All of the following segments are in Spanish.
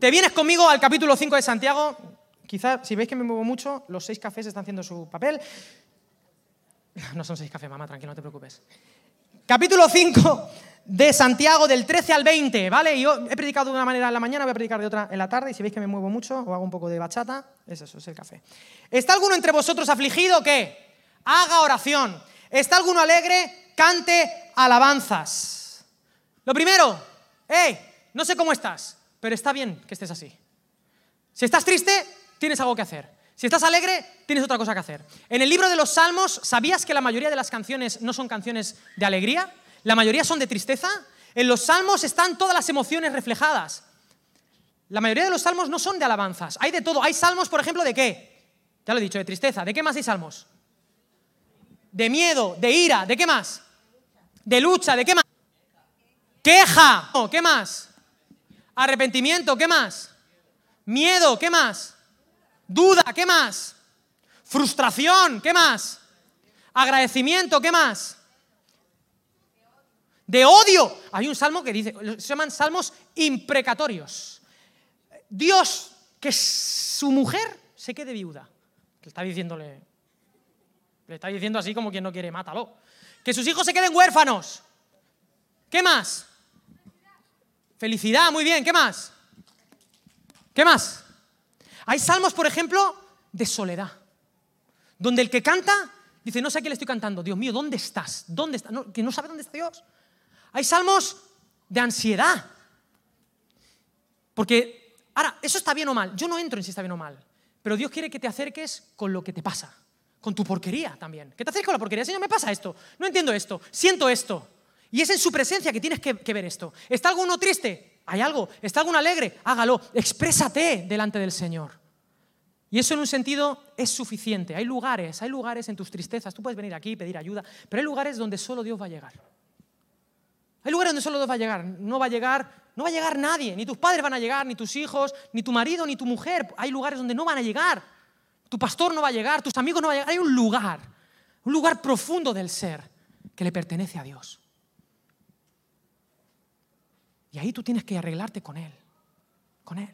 Te vienes conmigo al capítulo 5 de Santiago. Quizás, si veis que me muevo mucho, los seis cafés están haciendo su papel. No son seis cafés, mamá, tranquilo, no te preocupes. Capítulo 5 de Santiago, del 13 al 20, ¿vale? Yo he predicado de una manera en la mañana, voy a predicar de otra en la tarde, y si veis que me muevo mucho o hago un poco de bachata, es eso, es el café. ¿Está alguno entre vosotros afligido? ¿Qué? Haga oración. ¿Está alguno alegre? Cante alabanzas. Lo primero, hey, no sé cómo estás, pero está bien que estés así. Si estás triste, tienes algo que hacer. Si estás alegre, tienes otra cosa que hacer. En el libro de los Salmos, ¿sabías que la mayoría de las canciones no son canciones de alegría? La mayoría son de tristeza. En los Salmos están todas las emociones reflejadas. La mayoría de los salmos no son de alabanzas. Hay de todo. Hay salmos, por ejemplo, de qué? Ya lo he dicho, de tristeza. ¿De qué más hay salmos? De miedo, de ira. ¿De qué más? De lucha. ¿De qué más? Queja. ¿Qué más? Arrepentimiento. ¿Qué más? Miedo. ¿Qué más? Duda. ¿Qué más? Frustración. ¿Qué más? Agradecimiento. ¿Qué más? de odio. Hay un salmo que dice, se llaman salmos imprecatorios. Dios, que su mujer se quede viuda. Le está diciendo así como quien no quiere, mátalo. Que sus hijos se queden huérfanos. ¿Qué más? Felicidad, muy bien, ¿qué más? ¿Qué más? Hay salmos, por ejemplo, de soledad, donde el que canta dice, no sé a qué le estoy cantando, Dios mío, ¿dónde estás? ¿Dónde estás? que no sabe dónde está Dios. Hay salmos de ansiedad. Porque, ahora, ¿eso está bien o mal? Yo no entro en si está bien o mal. Pero Dios quiere que te acerques con lo que te pasa. Con tu porquería también. Que te acerques con la porquería. Señor, me pasa esto. No entiendo esto. Siento esto. Y es en su presencia que tienes que, ver esto. ¿Está alguno triste? Hay algo. ¿Está alguno alegre? Hágalo. Exprésate delante del Señor. Y eso en un sentido es suficiente. Hay lugares, hay lugares en tus tristezas. Tú puedes venir aquí, pedir ayuda, pero hay lugares donde solo Dios va a llegar. Hay lugares donde solo Dios va a llegar. No va a llegar, no va a llegar nadie. Ni tus padres van a llegar, ni tus hijos, ni tu marido, ni tu mujer. Hay lugares donde no van a llegar. Tu pastor no va a llegar, tus amigos no van a llegar. Hay un lugar, un lugar profundo del ser que le pertenece a Dios. Y ahí tú tienes que arreglarte con Él. Con Él.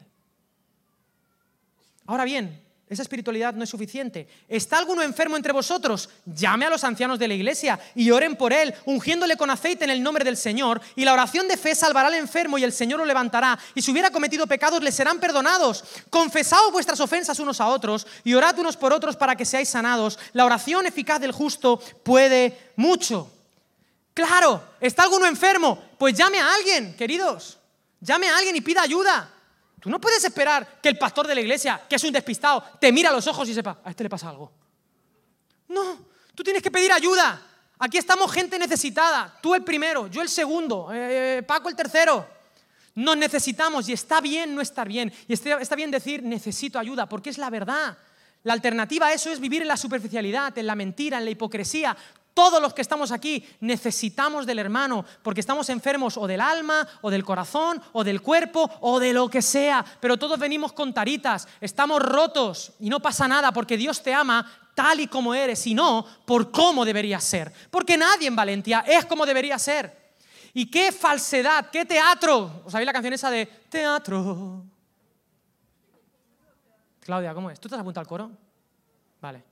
Ahora bien, esa espiritualidad no es suficiente. ¿Está alguno enfermo entre vosotros? Llame a los ancianos de la iglesia y oren por él, ungiéndole con aceite en el nombre del Señor. Y la oración de fe salvará al enfermo y el Señor lo levantará. Y si hubiera cometido pecados, le serán perdonados. Confesaos vuestras ofensas unos a otros y orad unos por otros para que seáis sanados. La oración eficaz del justo puede mucho. Claro, ¿está alguno enfermo? Pues llame a alguien, queridos. Llame a alguien y pida ayuda. Tú no puedes esperar que el pastor de la iglesia, que es un despistado, te mira a los ojos y sepa, a este le pasa algo. No, tú tienes que pedir ayuda. Aquí estamos gente necesitada. Tú el primero, yo el segundo, eh, Paco el tercero. Nos necesitamos y está bien no estar bien. Y está bien decir necesito ayuda, porque es la verdad. La alternativa a eso es vivir en la superficialidad, en la mentira, en la hipocresía. Todos los que estamos aquí necesitamos del hermano porque estamos enfermos o del alma, o del corazón, o del cuerpo, o de lo que sea. Pero todos venimos con taritas, estamos rotos y no pasa nada porque Dios te ama tal y como eres y no por cómo deberías ser. Porque nadie en Valentía es como debería ser. Y qué falsedad, qué teatro. ¿Os sabéis la canción esa de teatro? Claudia, ¿cómo es? ¿Tú te has apuntado al coro? Vale.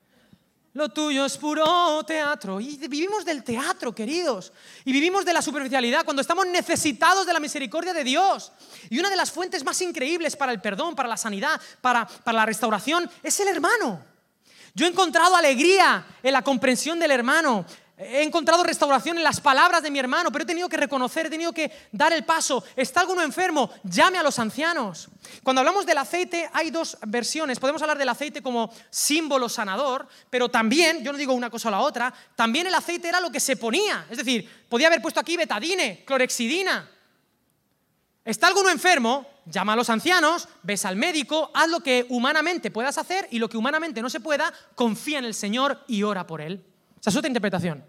Lo tuyo es puro teatro. Y vivimos del teatro, queridos. Y vivimos de la superficialidad cuando estamos necesitados de la misericordia de Dios. Y una de las fuentes más increíbles para el perdón, para la sanidad, para, para la restauración, es el hermano. Yo he encontrado alegría en la comprensión del hermano. He encontrado restauración en las palabras de mi hermano, pero he tenido que reconocer, he tenido que dar el paso. ¿Está alguno enfermo? Llame a los ancianos. Cuando hablamos del aceite hay dos versiones. Podemos hablar del aceite como símbolo sanador, pero también, yo no digo una cosa o la otra, también el aceite era lo que se ponía. Es decir, podía haber puesto aquí betadine, clorexidina. ¿Está alguno enfermo? Llama a los ancianos, ves al médico, haz lo que humanamente puedas hacer y lo que humanamente no se pueda, confía en el Señor y ora por él. Esa es otra interpretación.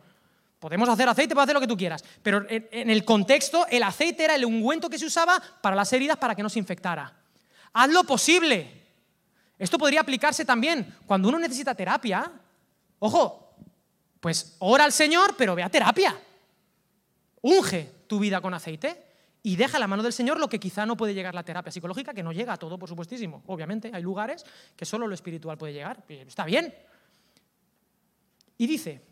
Podemos hacer aceite, podemos hacer lo que tú quieras, pero en el contexto el aceite era el ungüento que se usaba para las heridas para que no se infectara. Haz lo posible. Esto podría aplicarse también cuando uno necesita terapia. Ojo, pues ora al Señor, pero ve a terapia. Unge tu vida con aceite y deja en la mano del Señor lo que quizá no puede llegar la terapia psicológica, que no llega a todo, por supuestísimo. Obviamente, hay lugares que solo lo espiritual puede llegar. Está bien. Y dice,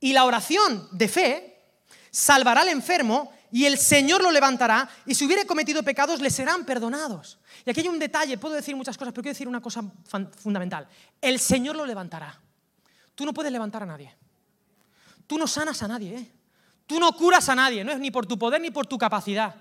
y la oración de fe salvará al enfermo y el Señor lo levantará y si hubiere cometido pecados le serán perdonados. Y aquí hay un detalle, puedo decir muchas cosas, pero quiero decir una cosa fundamental. El Señor lo levantará. Tú no puedes levantar a nadie. Tú no sanas a nadie. ¿eh? Tú no curas a nadie, no es ni por tu poder ni por tu capacidad.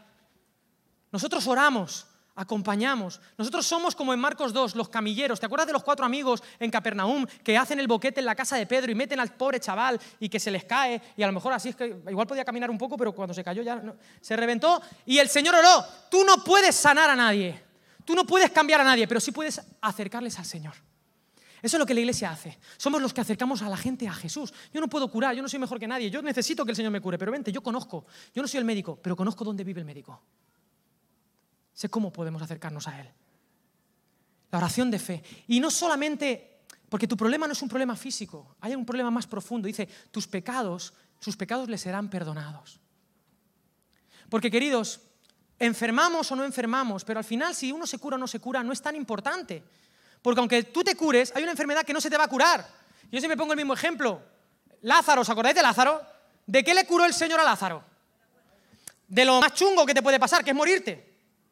Nosotros oramos, acompañamos. Nosotros somos como en Marcos 2, los camilleros. ¿Te acuerdas de los cuatro amigos en Capernaum que hacen el boquete en la casa de Pedro y meten al pobre chaval y que se les cae? Y a lo mejor así es que igual podía caminar un poco, pero cuando se cayó ya se reventó. Y el Señor oró. Tú no puedes sanar a nadie. Tú no puedes cambiar a nadie, pero sí puedes acercarles al Señor. Eso es lo que la iglesia hace. Somos los que acercamos a la gente a Jesús. Yo no puedo curar, yo no soy mejor que nadie, yo necesito que el Señor me cure, pero vente, yo conozco. Yo no soy el médico, pero conozco dónde vive el médico. Sé cómo podemos acercarnos a Él. La oración de fe. Y no solamente, porque tu problema no es un problema físico, hay un problema más profundo. Dice, tus pecados, sus pecados les serán perdonados. Porque queridos, enfermamos o no enfermamos, pero al final si uno se cura o no se cura no es tan importante. Porque aunque tú te cures, hay una enfermedad que no se te va a curar. Yo siempre pongo el mismo ejemplo. Lázaro, ¿os acordáis de Lázaro? ¿De qué le curó el Señor a Lázaro? De lo más chungo que te puede pasar, que es morirte.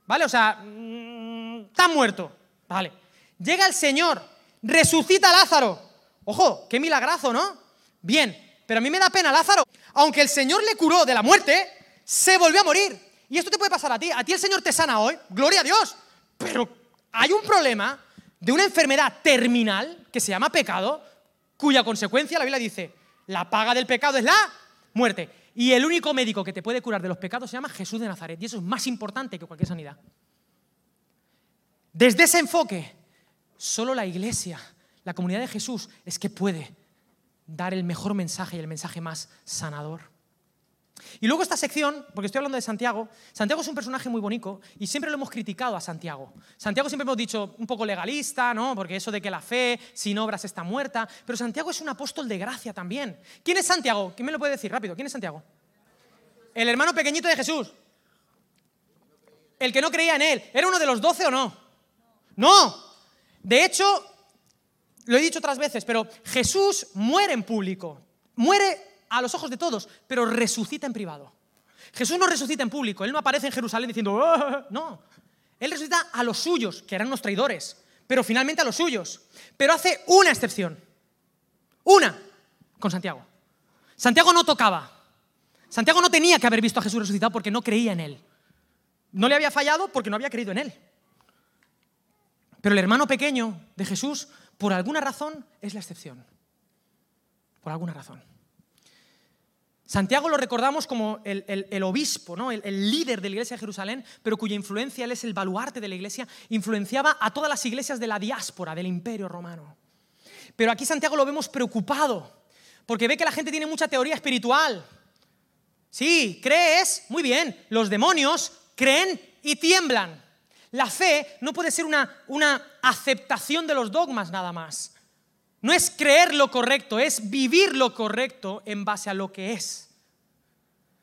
¿Vale? O sea, mm, está muerto. Vale. Llega el Señor, resucita a Lázaro. Ojo, qué milagrazo, ¿no? Bien, pero a mí me da pena Lázaro. Aunque el Señor le curó de la muerte, se volvió a morir. Y esto te puede pasar a ti. A ti el Señor te sana hoy, gloria a Dios. Pero hay un problema de una enfermedad terminal que se llama pecado, cuya consecuencia la Biblia dice, la paga del pecado es la muerte. Y el único médico que te puede curar de los pecados se llama Jesús de Nazaret. Y eso es más importante que cualquier sanidad. Desde ese enfoque, solo la iglesia, la comunidad de Jesús, es que puede dar el mejor mensaje y el mensaje más sanador. Y luego esta sección, porque estoy hablando de Santiago, Santiago es un personaje muy bonito y siempre lo hemos criticado a Santiago. Santiago siempre hemos dicho un poco legalista, ¿no? Porque eso de que la fe sin obras está muerta, pero Santiago es un apóstol de gracia también. ¿Quién es Santiago? ¿Quién me lo puede decir rápido? ¿Quién es Santiago? El hermano pequeñito de Jesús. El que no creía en él. ¿Era uno de los doce o no? No. De hecho, lo he dicho otras veces, pero Jesús muere en público. Muere a los ojos de todos, pero resucita en privado. Jesús no resucita en público, Él no aparece en Jerusalén diciendo, ah", no, Él resucita a los suyos, que eran unos traidores, pero finalmente a los suyos. Pero hace una excepción, una, con Santiago. Santiago no tocaba. Santiago no tenía que haber visto a Jesús resucitado porque no creía en Él. No le había fallado porque no había creído en Él. Pero el hermano pequeño de Jesús, por alguna razón, es la excepción. Por alguna razón. Santiago lo recordamos como el, obispo, ¿no? El, líder de la iglesia de Jerusalén, pero cuya influencia, él es el baluarte de la iglesia, influenciaba a todas las iglesias de la diáspora, del imperio romano. Pero aquí Santiago lo vemos preocupado, porque ve que la gente tiene mucha teoría espiritual. Sí, crees, muy bien, los demonios creen y tiemblan. La fe no puede ser una, una aceptación de los dogmas nada más. No es creer lo correcto, es vivir lo correcto en base a lo que es.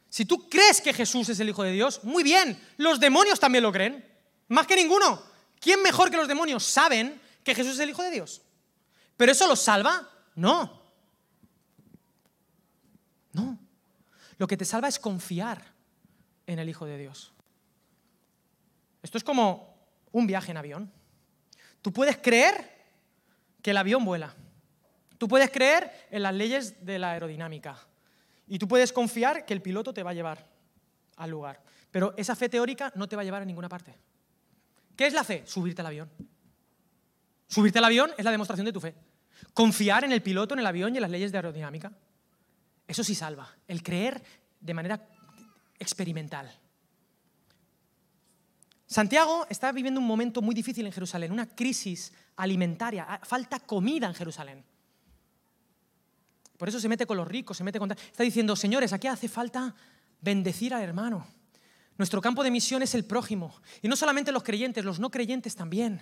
Si tú crees que Jesús es el Hijo de Dios, muy bien, los demonios también lo creen, más que ninguno. ¿Quién mejor que los demonios saben que Jesús es el Hijo de Dios? ¿Pero eso los salva? No. No. Lo que te salva es confiar en el Hijo de Dios. Esto es como un viaje en avión. Tú puedes creer que el avión vuela. Tú puedes creer en las leyes de la aerodinámica y tú puedes confiar que el piloto te va a llevar al lugar. Pero esa fe teórica no te va a llevar a ninguna parte. ¿Qué es la fe? Subirte al avión. Subirte al avión es la demostración de tu fe. Confiar en el piloto, en el avión y en las leyes de aerodinámica. Eso sí salva. El creer de manera experimental. Santiago está viviendo un momento muy difícil en Jerusalén, una crisis alimentaria, falta comida en Jerusalén. Por eso se mete con los ricos, se mete con... Está diciendo, señores, aquí hace falta bendecir al hermano. Nuestro campo de misión es el prójimo. Y no solamente los creyentes, los no creyentes también.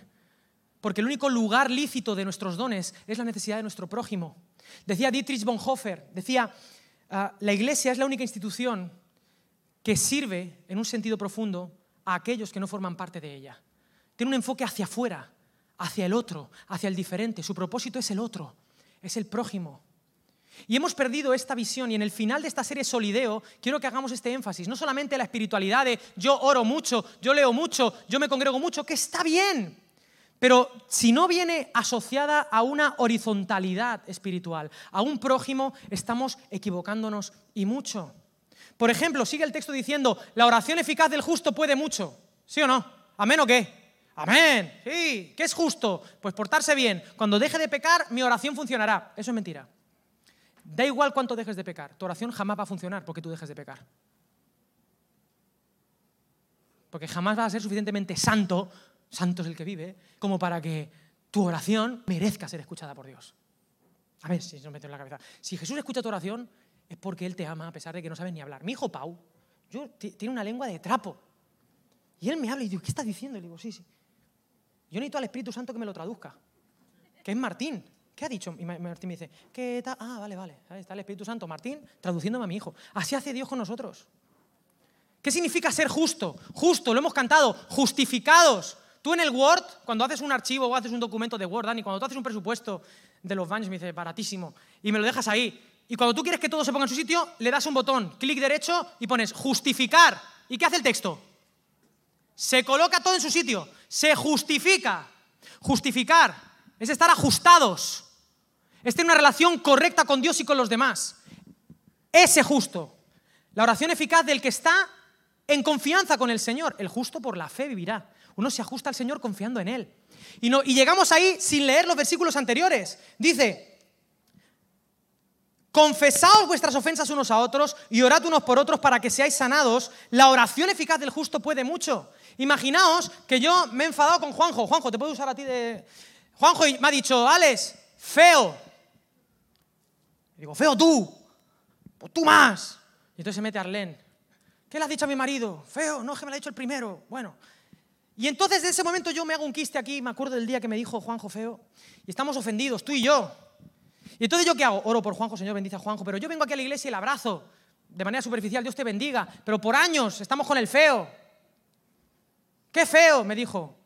Porque el único lugar lícito de nuestros dones es la necesidad de nuestro prójimo. Decía Dietrich Bonhoeffer, decía, ah, la iglesia es la única institución que sirve en un sentido profundo a aquellos que no forman parte de ella. Tiene un enfoque hacia afuera, hacia el otro, hacia el diferente. Su propósito es el otro, es el prójimo. Y hemos perdido esta visión y en el final de esta serie Solideo quiero que hagamos este énfasis, no solamente la espiritualidad de yo oro mucho, yo leo mucho, yo me congrego mucho, que está bien, pero si no viene asociada a una horizontalidad espiritual, a un prójimo, estamos equivocándonos y mucho. Por ejemplo, sigue el texto diciendo, la oración eficaz del justo puede mucho. ¿Sí o no? ¿Amén o qué? Amén. Sí. ¿Qué es justo? Pues portarse bien. Cuando deje de pecar, mi oración funcionará. Eso es mentira. Da igual cuánto dejes de pecar. Tu oración jamás va a funcionar porque tú dejes de pecar. Porque jamás vas a ser suficientemente santo, santo es el que vive, como para que tu oración merezca ser escuchada por Dios. A ver si se me mete en la cabeza. Si Jesús escucha tu oración, es porque Él te ama a pesar de que no sabes ni hablar. Mi hijo Pau, yo, tiene una lengua de trapo. Y él me habla y digo, ¿qué estás diciendo? Y le digo, sí, sí. Yo necesito al Espíritu Santo que me lo traduzca. Que es Martín. ¿Qué ha dicho? Y Martín me dice, ¿qué tal? Ah, vale, vale. Está el Espíritu Santo, Martín, traduciéndome a mi hijo. Así hace Dios con nosotros. ¿Qué significa ser justo? Justo, lo hemos cantado, justificados. Tú en el Word, cuando haces un archivo o haces un documento de Word, Dani, cuando tú haces un presupuesto de los baños, me dice, baratísimo, y me lo dejas ahí, y cuando tú quieres que todo se ponga en su sitio, le das un botón, clic derecho y pones justificar. ¿Y qué hace el texto? Se coloca todo en su sitio, se justifica. Justificar es estar ajustados, es tener una relación correcta con Dios y con los demás. Ese justo. La oración eficaz del que está en confianza con el Señor. El justo por la fe vivirá. Uno se ajusta al Señor confiando en Él. Y, no, llegamos ahí sin leer los versículos anteriores. Dice, Confesaos vuestras ofensas unos a otros y orad unos por otros para que seáis sanados. La oración eficaz del justo puede mucho. Imaginaos que yo me he enfadado con Juanjo. Juanjo, te puedo usar a ti de... Juanjo me ha dicho, Alex, feo. digo, feo tú. Pues tú más. Y entonces se mete Arlén. ¿Qué le has dicho a mi marido? Feo, no, que me lo ha dicho el primero. Bueno. Y entonces de ese momento yo me hago un quiste aquí, me acuerdo del día que me dijo Juanjo feo. Y estamos ofendidos, tú y yo. Y entonces yo qué hago? Oro por Juanjo, Señor, bendice a Juanjo, pero yo vengo aquí a la iglesia y el abrazo de manera superficial, Dios te bendiga, pero por años estamos con el feo. ¿Qué feo? me dijo.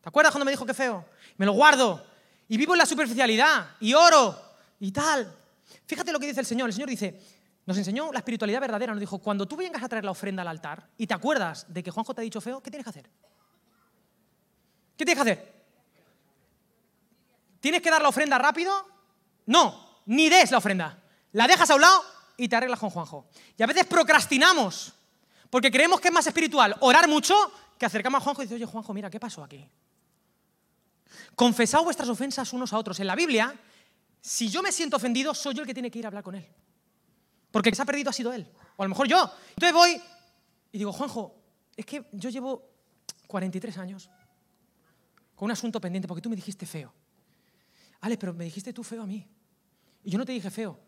¿Te acuerdas cuando me dijo qué feo? Me lo guardo y vivo en la superficialidad y oro y tal. Fíjate lo que dice el Señor. El Señor dice, nos enseñó la espiritualidad verdadera. Nos dijo, cuando tú vengas a traer la ofrenda al altar y te acuerdas de que Juanjo te ha dicho feo, ¿qué tienes que hacer? ¿Qué tienes que hacer? ¿Tienes que dar la ofrenda rápido? No, ni des la ofrenda. La dejas a un lado y te arreglas con Juanjo. Y a veces procrastinamos porque creemos que es más espiritual orar mucho que acercamos a Juanjo y decir, oye Juanjo, mira, ¿qué pasó aquí? Confesad vuestras ofensas unos a otros. En la Biblia, si yo me siento ofendido, soy yo el que tiene que ir a hablar con él. Porque el que se ha perdido ha sido él. O a lo mejor yo. Entonces voy y digo, Juanjo, es que yo llevo 43 años con un asunto pendiente porque tú me dijiste feo. Ale, pero me dijiste tú feo a mí. Y yo no te dije feo,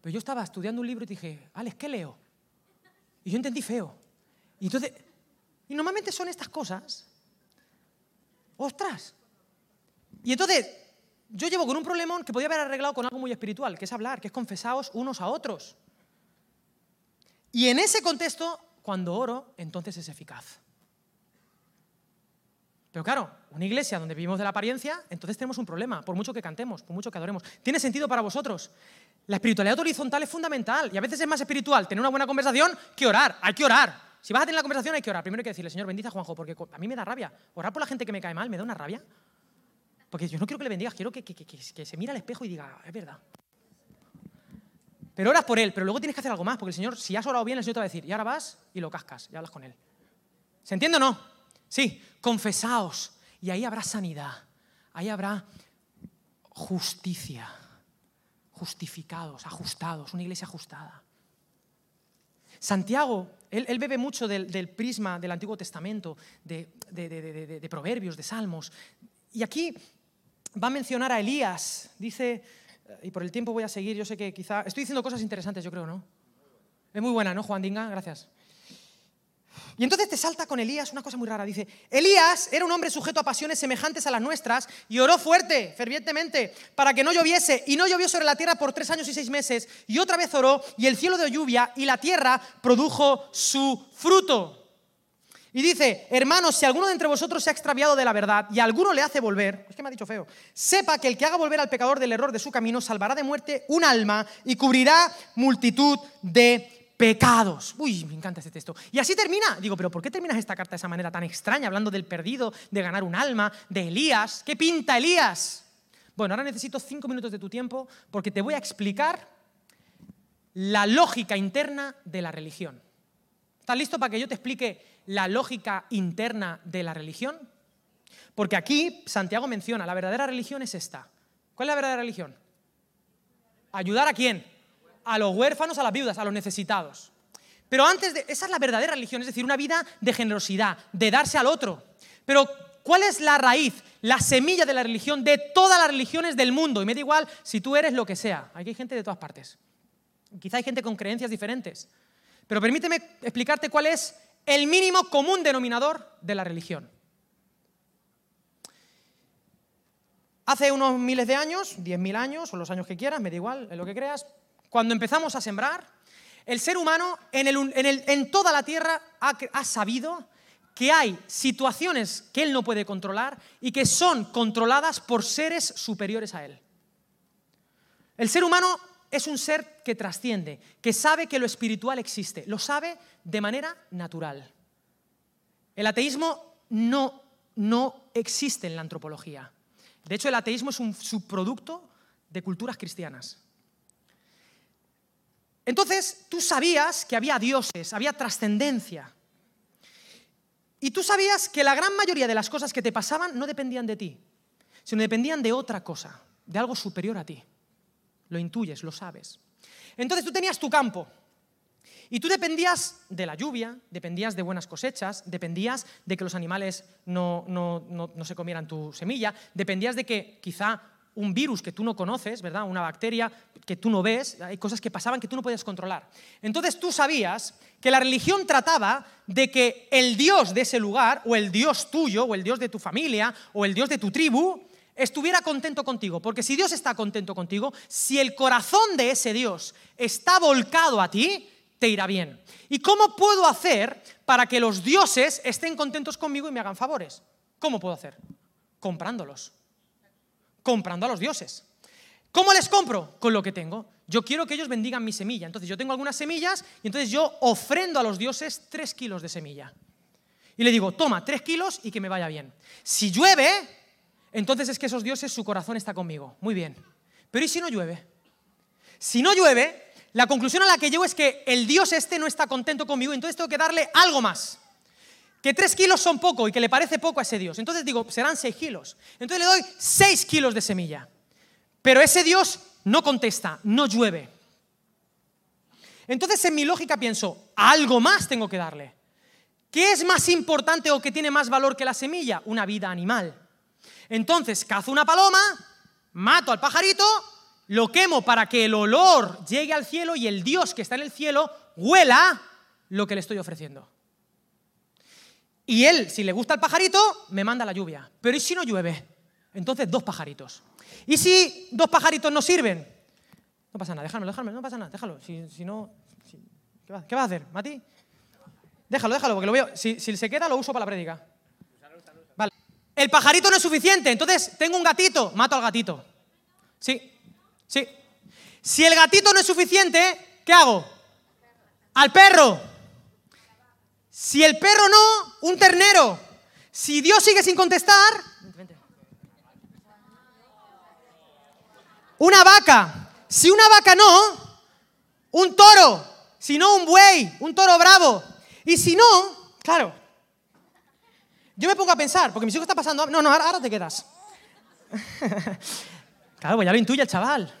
pero yo estaba estudiando un libro y te dije, Alex, ¿qué leo? Y yo entendí feo. Y entonces, y normalmente son estas cosas. ¡Ostras! Y entonces, yo llevo con un problemón que podía haber arreglado con algo muy espiritual, que es hablar, que es confesaos unos a otros. Y en ese contexto, cuando oro, entonces es eficaz. Pero claro, una iglesia donde vivimos de la apariencia, entonces tenemos un problema, por mucho que cantemos, por mucho que adoremos. ¿Tiene sentido para vosotros? La espiritualidad horizontal es fundamental y a veces es más espiritual tener una buena conversación que orar. Hay que orar. Si vas a tener la conversación hay que orar. Primero hay que decirle, Señor, bendice a Juanjo, porque a mí me da rabia. Orar por la gente que me cae mal me da una rabia. Porque yo no quiero que le bendigas, quiero que, que se mire al espejo y diga, es verdad. Pero oras por él, pero luego tienes que hacer algo más, porque el Señor, si has orado bien, el Señor te va a decir, y ahora vas y lo cascas, y hablas con él. ¿Se entiende o no? Sí, confesaos y ahí habrá sanidad, ahí habrá justicia, justificados, ajustados, una iglesia ajustada. Santiago, él, bebe mucho del, prisma del Antiguo Testamento, de, de, proverbios, de salmos. Y aquí va a mencionar a Elías. Dice, y por el tiempo voy a seguir, yo sé que quizá... Estoy diciendo cosas interesantes, yo creo, ¿no? Es muy buena, ¿no, Juan Dinga? Gracias. Y entonces te salta con Elías una cosa muy rara. Dice, Elías era un hombre sujeto a pasiones semejantes a las nuestras y oró fuerte, fervientemente, para que no lloviese. Y no llovió sobre la tierra por tres años y seis meses. Y otra vez oró y el cielo dio lluvia y la tierra produjo su fruto. Y dice, hermanos, si alguno de entre vosotros se ha extraviado de la verdad y alguno le hace volver, es que me ha dicho feo, sepa que el que haga volver al pecador del error de su camino salvará de muerte un alma y cubrirá multitud de pecados. Uy, me encanta este texto. Y así termina. Digo, pero ¿por qué terminas esta carta de esa manera tan extraña, hablando del perdido, de ganar un alma, de Elías? ¿Qué pinta Elías? Bueno, ahora necesito cinco minutos de tu tiempo porque te voy a explicar la lógica interna de la religión. ¿Estás listo para que yo te explique la lógica interna de la religión? Porque aquí Santiago menciona, la verdadera religión es esta. ¿Cuál es la verdadera religión? ¿Ayudar a quién? a los huérfanos, a las viudas, a los necesitados. Pero antes de, esa es la verdadera religión, es decir, una vida de generosidad, de darse al otro. Pero ¿cuál es la raíz, la semilla de la religión de todas las religiones del mundo? Y me da igual si tú eres lo que sea. Aquí hay gente de todas partes. Quizá hay gente con creencias diferentes. Pero permíteme explicarte cuál es el mínimo común denominador de la religión. Hace unos miles de años, diez mil años, o los años que quieras, me da igual, lo que creas, cuando empezamos a sembrar, el ser humano en, toda la tierra ha, sabido que hay situaciones que él no puede controlar y que son controladas por seres superiores a él. El ser humano es un ser que trasciende, que sabe que lo espiritual existe, lo sabe de manera natural. El ateísmo no, no existe en la antropología. De hecho, el ateísmo es un subproducto de culturas cristianas. Entonces, tú sabías que había dioses, había trascendencia. Y tú sabías que la gran mayoría de las cosas que te pasaban no dependían de ti, sino dependían de otra cosa, de algo superior a ti. Lo intuyes, lo sabes. Entonces tú tenías tu campo y tú dependías de la lluvia, dependías de buenas cosechas, dependías de que los animales no, no, no se comieran tu semilla, dependías de que quizá un virus que tú no conoces, ¿verdad? Una bacteria que tú no ves, hay cosas que pasaban que tú no podías controlar. Entonces tú sabías que la religión trataba de que el Dios de ese lugar, o el Dios tuyo, o el Dios de tu familia, o el Dios de tu tribu, estuviera contento contigo. Porque si Dios está contento contigo, si el corazón de ese Dios está volcado a ti, te irá bien. ¿Y cómo puedo hacer para que los dioses estén contentos conmigo y me hagan favores? ¿Cómo puedo hacer? Comprándolos comprando a los dioses. ¿Cómo les compro? Con lo que tengo. Yo quiero que ellos bendigan mi semilla. Entonces yo tengo algunas semillas y entonces yo ofrendo a los dioses tres kilos de semilla. Y le digo, toma, tres kilos y que me vaya bien. Si llueve, entonces es que esos dioses, su corazón está conmigo. Muy bien. Pero ¿y si no llueve? Si no llueve, la conclusión a la que llego es que el dios este no está contento conmigo, entonces tengo que darle algo más que tres kilos son poco y que le parece poco a ese Dios. Entonces digo, serán seis kilos. Entonces le doy seis kilos de semilla. Pero ese Dios no contesta, no llueve. Entonces en mi lógica pienso, algo más tengo que darle. ¿Qué es más importante o qué tiene más valor que la semilla? Una vida animal. Entonces cazo una paloma, mato al pajarito, lo quemo para que el olor llegue al cielo y el Dios que está en el cielo huela lo que le estoy ofreciendo. Y él, si le gusta el pajarito, me manda la lluvia. Pero ¿y si no llueve? Entonces dos pajaritos. ¿Y si dos pajaritos no sirven? No pasa nada, déjalo, déjalo, no pasa nada, déjalo. Si, no, ¿qué, va, a hacer, Mati? Déjalo, déjalo, porque lo veo. Si, si se queda, lo uso para la prédica. Vale. El pajarito no es suficiente, entonces tengo un gatito, mato al gatito. Sí, sí. Si el gatito no es suficiente, ¿qué hago? Al perro. Si el perro no, un ternero. Si Dios sigue sin contestar, una vaca. Si una vaca no, un toro. Si no, un buey, un toro bravo. Y si no, claro, yo me pongo a pensar, porque mis hijos están pasando... No, no, ahora, te quedas. claro, pues ya lo intuye el chaval.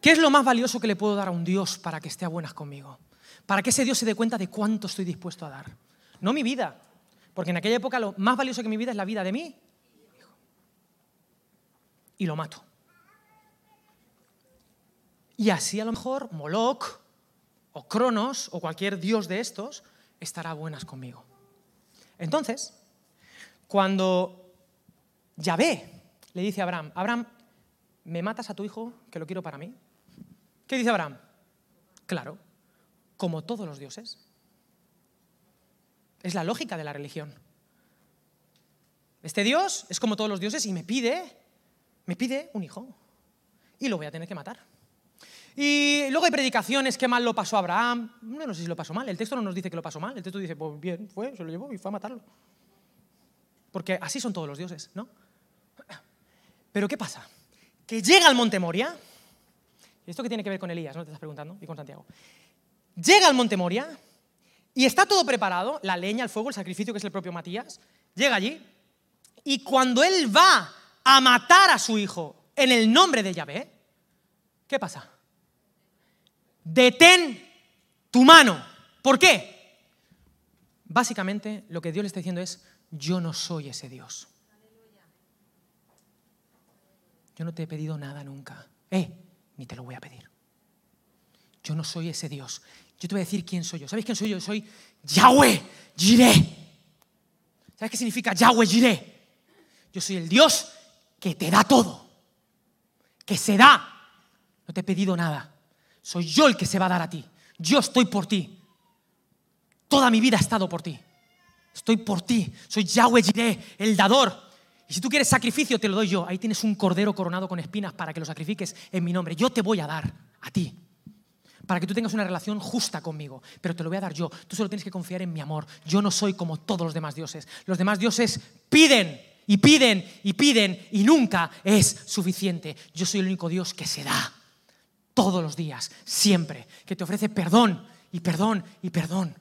¿Qué es lo más valioso que le puedo dar a un Dios para que esté a buenas conmigo? Para que ese Dios se dé cuenta de cuánto estoy dispuesto a dar. No mi vida, porque en aquella época lo más valioso que mi vida es la vida de mí. Y lo mato. Y así a lo mejor Moloch o Cronos o cualquier dios de estos estará a buenas conmigo. Entonces, cuando Yahvé le dice a Abraham, Abraham, ¿me matas a tu hijo que lo quiero para mí? ¿Qué dice Abraham? Claro, como todos los dioses. Es la lógica de la religión. Este Dios es como todos los dioses y me pide, me pide un hijo. Y lo voy a tener que matar. Y luego hay predicaciones, qué mal lo pasó Abraham. No, no sé si lo pasó mal, el texto no nos dice que lo pasó mal, el texto dice, pues bien, fue, se lo llevó y fue a matarlo. Porque así son todos los dioses, ¿no? Pero ¿qué pasa? Que llega al monte Moria, y esto que tiene que ver con Elías, ¿no? Te estás preguntando, y con Santiago. Llega al monte Moria y está todo preparado, la leña, el fuego, el sacrificio que es el propio Matías, llega allí, y cuando él va a matar a su hijo en el nombre de Yahvé, ¿qué pasa? Detén tu mano. ¿Por qué? Básicamente lo que Dios le está diciendo es, yo no soy ese Dios. Yo no te he pedido nada nunca. Eh, ni te lo voy a pedir. Yo no soy ese Dios. Yo te voy a decir quién soy yo. ¿Sabéis quién soy yo? Soy Yahweh Jireh. ¿Sabes qué significa Yahweh Jireh? Yo soy el Dios que te da todo. Que se da. No te he pedido nada. Soy yo el que se va a dar a ti. Yo estoy por ti. Toda mi vida he estado por ti. Estoy por ti. Soy Yahweh Jireh, el dador. Y si tú quieres sacrificio, te lo doy yo. Ahí tienes un cordero coronado con espinas para que lo sacrifiques en mi nombre. Yo te voy a dar a ti. Para que tú tengas una relación justa conmigo. Pero te lo voy a dar yo. Tú solo tienes que confiar en mi amor. Yo no soy como todos los demás dioses. Los demás dioses piden y piden y piden y nunca es suficiente. Yo soy el único Dios que se da todos los días, siempre, que te ofrece perdón y perdón y perdón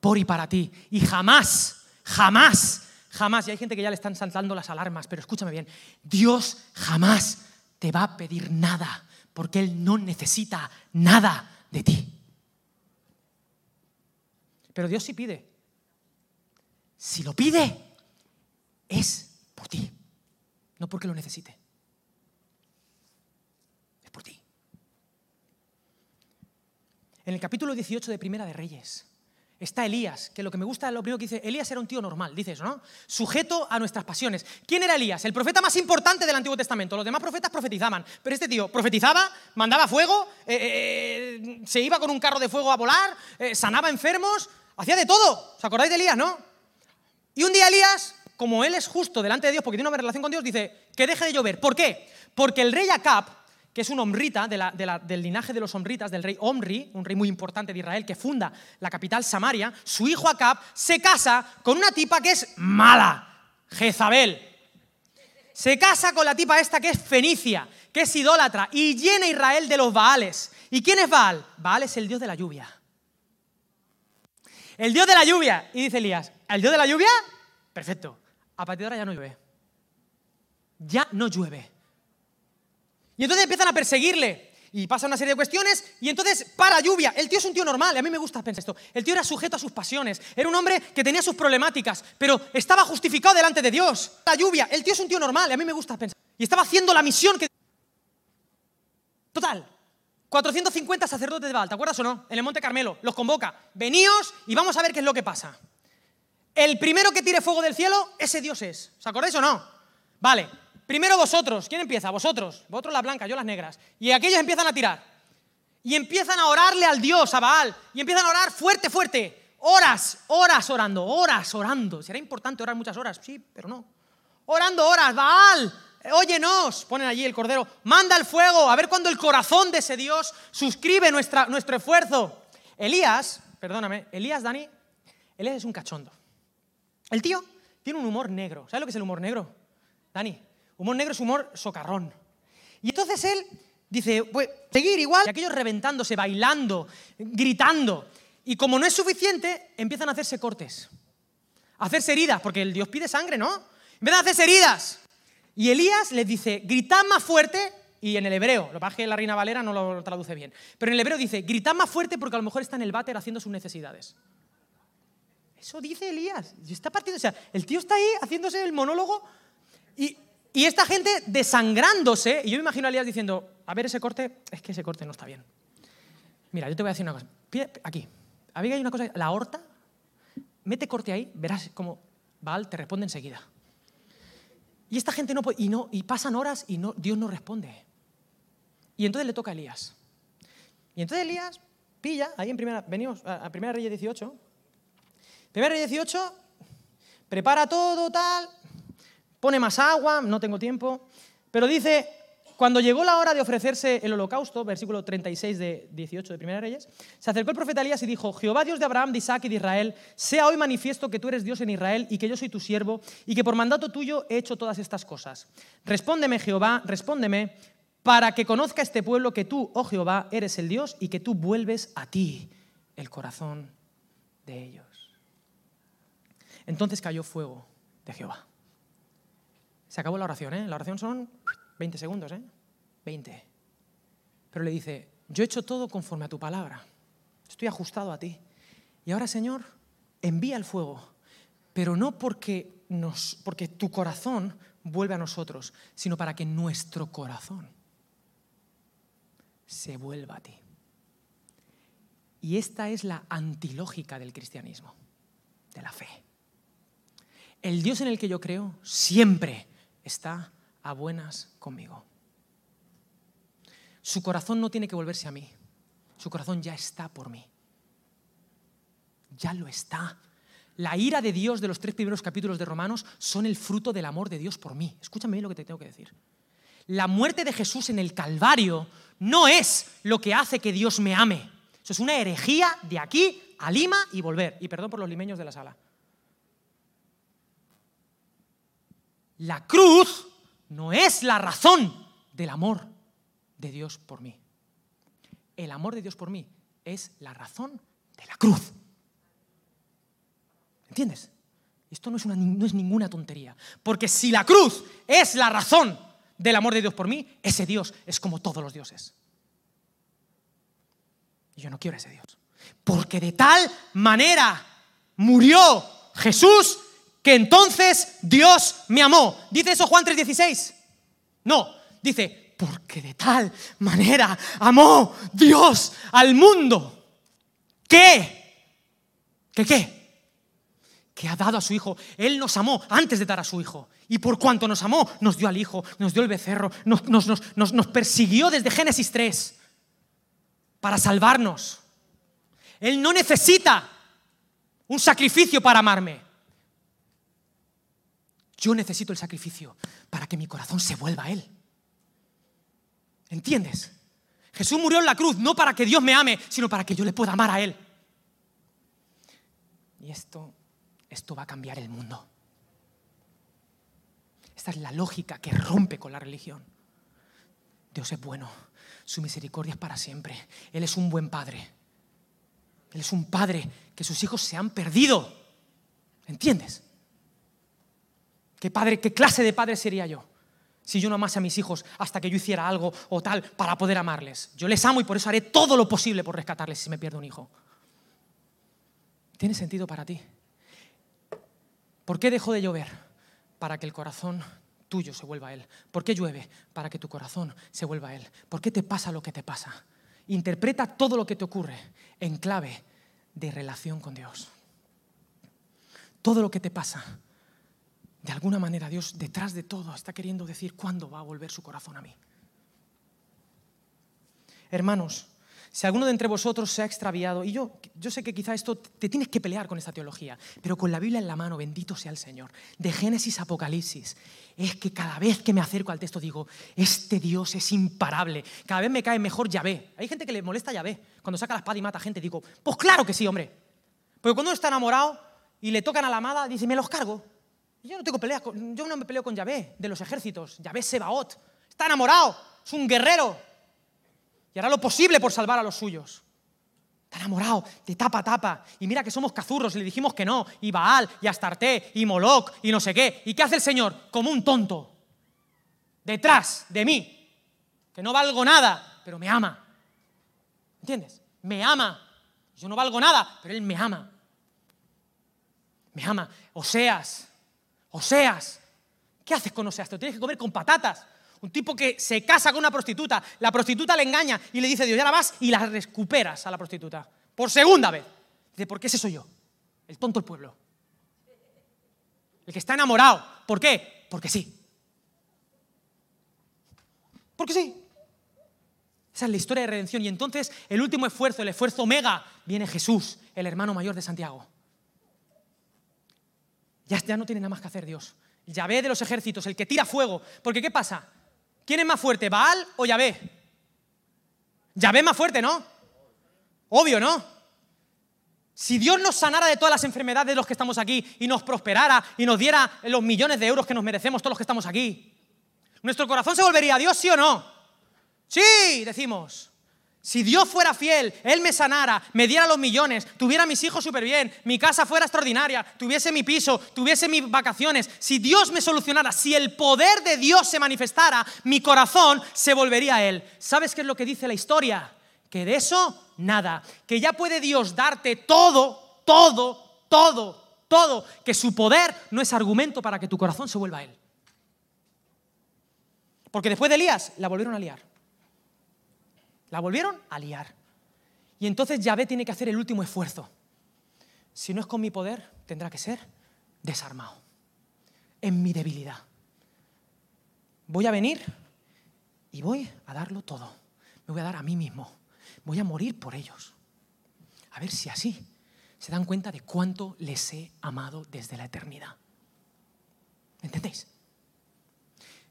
por y para ti. Y jamás, jamás, jamás, y hay gente que ya le están saltando las alarmas, pero escúchame bien, Dios jamás te va a pedir nada, porque Él no necesita nada de ti. Pero Dios sí pide. Si lo pide, es por ti, no porque lo necesite. En el capítulo 18 de Primera de Reyes está Elías, que lo que me gusta lo primero que dice, Elías era un tío normal, dice eso, ¿no? Sujeto a nuestras pasiones. ¿Quién era Elías? El profeta más importante del Antiguo Testamento. Los demás profetas profetizaban, pero este tío profetizaba, mandaba fuego, eh, eh, se iba con un carro de fuego a volar, eh, sanaba enfermos, hacía de todo. ¿Os acordáis de Elías, no? Y un día Elías, como él es justo delante de Dios porque tiene una relación con Dios, dice que deje de llover. ¿Por qué? Porque el rey Acab que es un omrita del linaje de los omritas, del rey Omri, un rey muy importante de Israel que funda la capital Samaria, su hijo Acab se casa con una tipa que es mala, Jezabel. Se casa con la tipa esta que es fenicia, que es idólatra, y llena Israel de los Baales. ¿Y quién es Baal? Baal es el dios de la lluvia. El dios de la lluvia. Y dice Elías, ¿el dios de la lluvia? Perfecto. A partir de ahora ya no llueve. Ya no llueve. Y entonces empiezan a perseguirle. Y pasa una serie de cuestiones y entonces para lluvia. El tío es un tío normal, a mí me gusta pensar esto. El tío era sujeto a sus pasiones, era un hombre que tenía sus problemáticas, pero estaba justificado delante de Dios. La lluvia, el tío es un tío normal, a mí me gusta pensar. Y estaba haciendo la misión que... Total, 450 sacerdotes de Baal, ¿te acuerdas o no? En el Monte Carmelo, los convoca. Veníos y vamos a ver qué es lo que pasa. El primero que tire fuego del cielo, ese Dios es. ¿Os acordáis o no? Vale, Primero vosotros. ¿Quién empieza? Vosotros. Vosotros las blancas, yo las negras. Y aquellos empiezan a tirar. Y empiezan a orarle al Dios, a Baal. Y empiezan a orar fuerte, fuerte. Horas, horas orando, horas orando. ¿Será importante orar muchas horas? Sí, pero no. Orando horas. Baal, óyenos. Ponen allí el cordero. Manda el fuego. A ver cuando el corazón de ese Dios suscribe nuestra, nuestro esfuerzo. Elías, perdóname, Elías, Dani, Elías es un cachondo. El tío tiene un humor negro. ¿Sabes lo que es el humor negro? Dani, Humor negro es humor socarrón. Y entonces él dice, pues seguir igual. Y aquellos reventándose, bailando, gritando. Y como no es suficiente, empiezan a hacerse cortes. A hacerse heridas, porque el Dios pide sangre, ¿no? Empiezan a hacerse heridas. Y Elías les dice, gritad más fuerte, y en el hebreo, lo que pasa es que la Reina Valera no lo traduce bien, pero en el hebreo dice, gritad más fuerte porque a lo mejor está en el váter haciendo sus necesidades. Eso dice Elías. Está partiendo, o sea, el tío está ahí haciéndose el monólogo y y esta gente desangrándose, y yo me imagino a Elías diciendo, A ver, ese corte, es que ese corte no está bien. Mira, yo te voy a decir una cosa. Aquí. Había una cosa, la horta, mete corte ahí, verás cómo Baal te responde enseguida. Y esta gente no y, no, y pasan horas y no, Dios no responde. Y entonces le toca a Elías. Y entonces Elías pilla, ahí en primera, venimos a, Primera Reyes 18. Primera Reyes 18, prepara todo, tal, pone más agua, no tengo tiempo, pero dice, cuando llegó la hora de ofrecerse el holocausto, versículo 36 de 18 de Primera Reyes, se acercó el profeta Elías y dijo, Jehová Dios de Abraham, de Isaac y de Israel, sea hoy manifiesto que tú eres Dios en Israel y que yo soy tu siervo y que por mandato tuyo he hecho todas estas cosas. Respóndeme, Jehová, respóndeme, para que conozca este pueblo que tú, oh Jehová, eres el Dios y que tú vuelves a ti el corazón de ellos. Entonces cayó fuego de Jehová. Se acabó la oración, ¿eh? La oración son 20 segundos, ¿eh? 20. Pero le dice, yo he hecho todo conforme a tu palabra. Estoy ajustado a ti. Y ahora, Señor, envía el fuego. Pero no porque, nos, porque tu corazón vuelve a nosotros, sino para que nuestro corazón se vuelva a ti. Y esta es la antilógica del cristianismo, de la fe. El Dios en el que yo creo siempre está a buenas conmigo. Su corazón no tiene que volverse a mí. Su corazón ya está por mí. Ya lo está. La ira de Dios de los tres primeros capítulos de Romanos son el fruto del amor de Dios por mí. Escúchame bien lo que te tengo que decir. La muerte de Jesús en el Calvario no es lo que hace que Dios me ame. Eso es una herejía de aquí a Lima y volver. Y perdón por los limeños de la sala. La cruz no es la razón del amor de Dios por mí. El amor de Dios por mí es la razón de la cruz. ¿Entiendes? Esto no es, no es ninguna tontería. Porque si la cruz es la razón del amor de Dios por mí, ese Dios es como todos los dioses. Y yo no quiero ese Dios. Porque de tal manera murió Jesús que entonces Dios me amó. ¿Dice eso Juan 3:16? No, dice, porque de tal manera amó Dios al mundo. ¿Qué? ¿Qué qué? Que ha dado a su Hijo. Él nos amó antes de dar a su Hijo. Y por cuanto nos amó, nos dio al Hijo, nos dio el becerro, nos, nos persiguió desde Génesis 3 para salvarnos. Él no necesita un sacrificio para amarme. Yo necesito el sacrificio para que mi corazón se vuelva a Él. ¿Entiendes? Jesús murió en la cruz no para que Dios me ame, sino para que yo le pueda amar a Él. Y esto, esto va a cambiar el mundo. Esta es la lógica que rompe con la religión. Dios es bueno, su misericordia es para siempre. Él es un buen padre. Él es un padre que sus hijos se han perdido. ¿Entiendes? ¿Qué, padre, ¿Qué clase de padre sería yo? Si yo no amase a mis hijos hasta que yo hiciera algo o tal para poder amarles. Yo les amo y por eso haré todo lo posible por rescatarles si me pierdo un hijo. ¿Tiene sentido para ti? ¿Por qué dejó de llover? Para que el corazón tuyo se vuelva a Él. ¿Por qué llueve? Para que tu corazón se vuelva a Él. ¿Por qué te pasa lo que te pasa? Interpreta todo lo que te ocurre en clave de relación con Dios. Todo lo que te pasa de alguna manera Dios detrás de todo está queriendo decir cuándo va a volver su corazón a mí. Hermanos, si alguno de entre vosotros se ha extraviado, y yo, yo sé que quizá esto te tienes que pelear con esta teología, pero con la Biblia en la mano, bendito sea el Señor, de Génesis a Apocalipsis, es que cada vez que me acerco al texto digo, este Dios es imparable, cada vez me cae mejor Yahvé. Hay gente que le molesta Yahvé, cuando saca la espada y mata a gente, digo, pues claro que sí, hombre. Porque cuando uno está enamorado y le tocan a la amada, dice, me los cargo. Yo no tengo pelea, yo no me peleo con Yahvé de los ejércitos. Yahvé Sebaot. Está enamorado, es un guerrero. Y hará lo posible por salvar a los suyos. Está enamorado, de tapa a tapa. Y mira que somos cazurros, y le dijimos que no. Y Baal, y Astarte, y Moloch, y no sé qué. ¿Y qué hace el Señor? Como un tonto. Detrás de mí. Que no valgo nada, pero me ama. ¿Entiendes? Me ama. Yo no valgo nada, pero Él me ama. Me ama. Oseas Oseas. ¿Qué haces con Oseas? Te lo tienes que comer con patatas. Un tipo que se casa con una prostituta, la prostituta le engaña y le dice Dios, ya la vas y la recuperas a la prostituta. Por segunda vez. Dice, ¿por qué ese soy yo? El tonto del pueblo. El que está enamorado. ¿Por qué? Porque sí. Porque sí. Esa es la historia de redención. Y entonces el último esfuerzo, el esfuerzo mega, viene Jesús, el hermano mayor de Santiago. Ya, no tiene nada más que hacer Dios. Yahvé de los ejércitos, el que tira fuego. Porque ¿qué pasa? ¿Quién es más fuerte, Baal o Yahvé? Yahvé más fuerte, ¿no? Obvio, ¿no? Si Dios nos sanara de todas las enfermedades de los que estamos aquí y nos prosperara y nos diera los millones de euros que nos merecemos todos los que estamos aquí, ¿nuestro corazón se volvería a Dios, sí o no? Sí, decimos. Si Dios fuera fiel, Él me sanara, me diera los millones, tuviera mis hijos súper bien, mi casa fuera extraordinaria, tuviese mi piso, tuviese mis vacaciones, si Dios me solucionara, si el poder de Dios se manifestara, mi corazón se volvería a Él. ¿Sabes qué es lo que dice la historia? Que de eso nada, que ya puede Dios darte todo, todo, todo, todo, que su poder no es argumento para que tu corazón se vuelva a Él. Porque después de Elías la volvieron a liar. La volvieron a liar. Y entonces Yahvé tiene que hacer el último esfuerzo. Si no es con mi poder, tendrá que ser desarmado. En mi debilidad. Voy a venir y voy a darlo todo. Me voy a dar a mí mismo. Voy a morir por ellos. A ver si así se dan cuenta de cuánto les he amado desde la eternidad. ¿Me entendéis?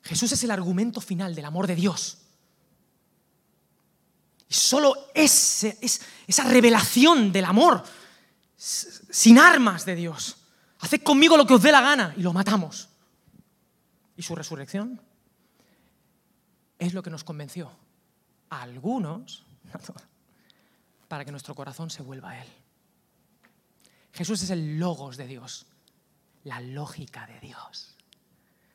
Jesús es el argumento final del amor de Dios. Y solo esa revelación del amor sin armas de Dios. Haced conmigo lo que os dé la gana y lo matamos. Y su resurrección es lo que nos convenció a algunos para que nuestro corazón se vuelva a Él. Jesús es el logos de Dios, la lógica de Dios.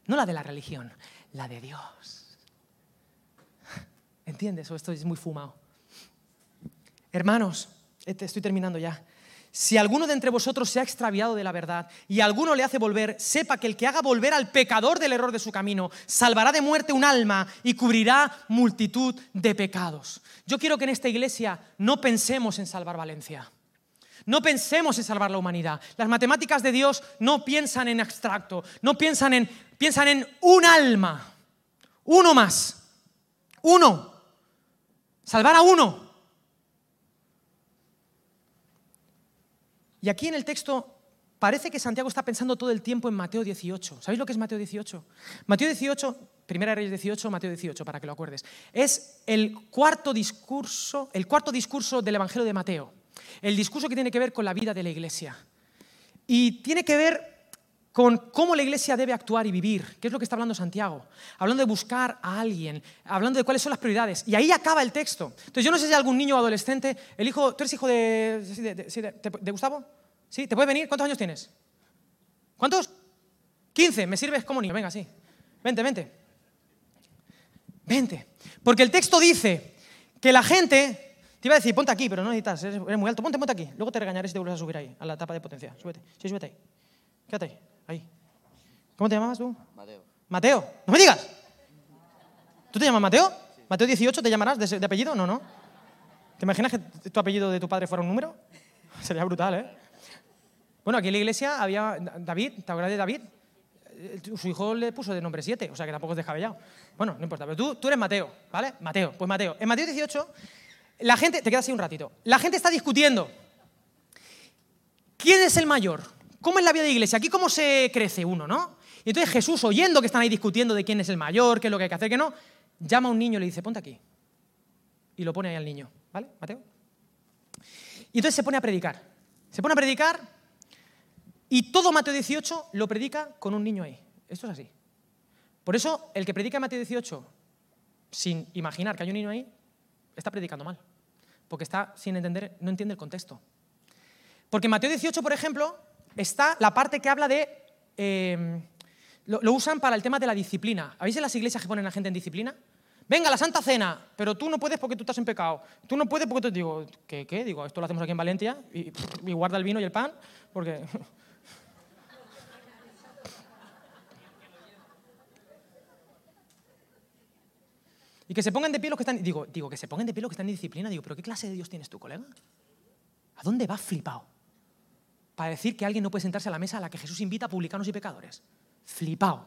No la de la religión, la de Dios. ¿Entiendes? O esto es muy fumado. Hermanos, este, estoy terminando ya. Si alguno de entre vosotros se ha extraviado de la verdad y alguno le hace volver, sepa que el que haga volver al pecador del error de su camino salvará de muerte un alma y cubrirá multitud de pecados. Yo quiero que en esta iglesia no pensemos en salvar Valencia. No pensemos en salvar la humanidad. Las matemáticas de Dios no piensan en abstracto, no piensan en, piensan en un alma, uno más, uno, salvar a uno. Y aquí en el texto parece que Santiago está pensando todo el tiempo en Mateo 18. ¿Sabéis lo que es Mateo 18? Mateo 18, Primera Reyes 18, Mateo 18, para que lo acuerdes. Es el cuarto discurso, el cuarto discurso del Evangelio de Mateo. El discurso que tiene que ver con la vida de la iglesia. Y tiene que ver con cómo la iglesia debe actuar y vivir, que es lo que está hablando Santiago, hablando de buscar a alguien, hablando de cuáles son las prioridades. Y ahí acaba el texto. Entonces yo no sé si algún niño o adolescente, el hijo, ¿tú eres hijo de, de Gustavo? ¿Sí? ¿Te puedes venir? ¿Cuántos años tienes? ¿Cuántos? 15. ¿Me sirves como niño? Venga, sí. Vente, vente. Vente. Porque el texto dice que la gente... Te iba a decir, ponte aquí, pero no necesitas, eres, muy alto. Ponte, ponte aquí. Luego te regañaré si te vuelves a subir ahí, a la tapa de potencia. Súbete. Sí, súbete ahí. Quédate ahí. Ahí. ¿Cómo te llamabas tú? Mateo. Mateo. ¡No me digas! ¿Tú te llamas Mateo? ¿Mateo 18 te llamarás de, de apellido? No, no. ¿Te imaginas que tu apellido de tu padre fuera un número? Sería brutal, ¿eh? Bueno, aquí en la iglesia había David, ¿te acuerdas de David? Eh, su hijo le puso de nombre 7, o sea que tampoco es descabellado. Bueno, no importa, pero tú, tú eres Mateo, ¿vale? Mateo, pues Mateo. En Mateo 18, la gente, te quedas así un ratito, la gente está discutiendo. ¿Quién es el mayor? ¿Cómo es la vida de iglesia? Aquí cómo se crece uno, ¿no? Y entonces Jesús, oyendo que están ahí discutiendo de quién es el mayor, qué es lo que hay que hacer, qué no, llama a un niño y le dice, ponte aquí. Y lo pone ahí al niño, ¿vale, Mateo? Y entonces se pone a predicar. Se pone a predicar y todo Mateo 18 lo predica con un niño ahí. Esto es así. Por eso, el que predica Mateo 18 sin imaginar que hay un niño ahí, está predicando mal. Porque está sin entender, no entiende el contexto. Porque en Mateo 18, por ejemplo, está la parte que habla de. Em, lo, usan para el tema de la disciplina. ¿Habéis en las iglesias que ponen a gente en disciplina? Venga, la Santa Cena, pero tú no puedes porque tú estás en pecado. Tú no puedes porque te digo, ¿qué? qué? Digo, esto lo hacemos aquí en Valencia y guarda el vino y el pan, porque Y que se pongan de pie los que están. Digo, digo, que se pongan de pie los que están en disciplina. Digo, ¿pero qué clase de Dios tienes tú, colega? ¿A dónde vas flipado? Para decir que alguien no puede sentarse a la mesa a la que Jesús invita a publicanos y pecadores. Flipado.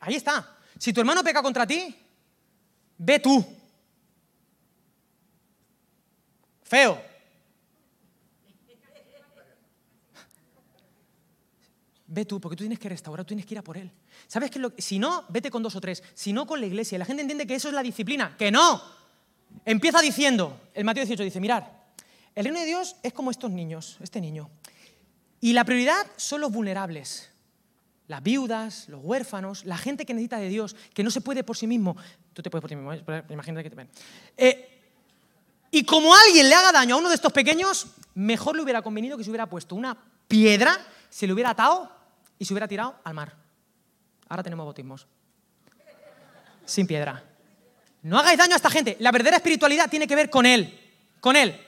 Ahí está. Si tu hermano peca contra ti, ve tú. Feo. Ve tú, porque tú tienes que restaurar, tú tienes que ir a por él. ¿Sabes qué? Si no, vete con dos o tres. Si no, con la iglesia. La gente entiende que eso es la disciplina. ¡Que no! Empieza diciendo, el Mateo 18 dice, mirad, el reino de Dios es como estos niños, este niño. Y la prioridad son los vulnerables. Las viudas, los huérfanos, la gente que necesita de Dios, que no se puede por sí mismo. Tú te puedes por ti mismo, ¿eh? imagínate que te ven. Eh, y como alguien le haga daño a uno de estos pequeños, mejor le hubiera convenido que se hubiera puesto una piedra, se le hubiera atado y se hubiera tirado al mar. Ahora tenemos bautismos. Sin piedra. No hagáis daño a esta gente. La verdadera espiritualidad tiene que ver con Él. Con Él.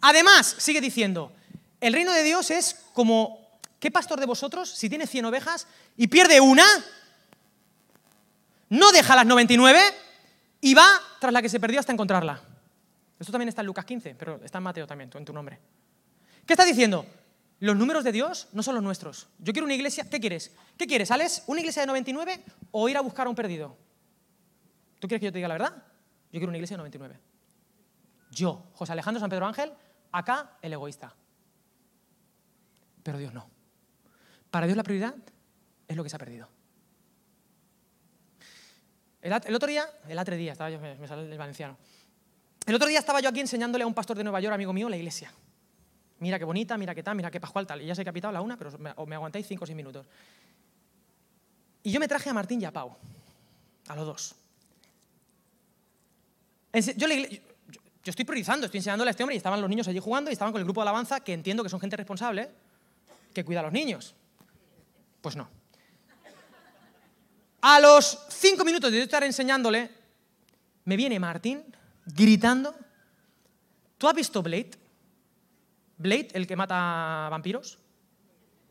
Además, sigue diciendo, el reino de Dios es como, ¿qué pastor de vosotros, si tiene 100 ovejas y pierde una, no deja las 99 y va tras la que se perdió hasta encontrarla? Esto también está en Lucas 15, pero está en Mateo también, en tu nombre. ¿Qué está diciendo? Los números de Dios no son los nuestros. Yo quiero una iglesia, ¿qué quieres? ¿Qué quieres, ¿Sales ¿Una iglesia de 99 o ir a buscar a un perdido? ¿Tú quieres que yo te diga la verdad? Yo quiero una iglesia de 99. Yo, José Alejandro San Pedro Ángel, acá el egoísta. Pero Dios no. Para Dios la prioridad es lo que se ha perdido. El, otro día, el otro día, estaba yo, el valenciano. El otro día estaba yo aquí enseñándole a un pastor de Nueva York, amigo mío, la iglesia. Mira qué bonita, mira qué tal, mira qué pascual tal. Y ya sé que ha pitado la una, pero me, me aguantáis cinco o seis minutos. Y yo me traje a Martín y a Pau, a los dos. Yo, estoy priorizando, estoy enseñándole a este hombre y estaban los niños allí jugando y estaban con el grupo de alabanza, que entiendo que son gente responsable, que cuida a los niños. Pues no. A los cinco minutos de estar enseñándole, me viene Martín gritando. ¿Tú has visto Blade? Blade, el que mata vampiros.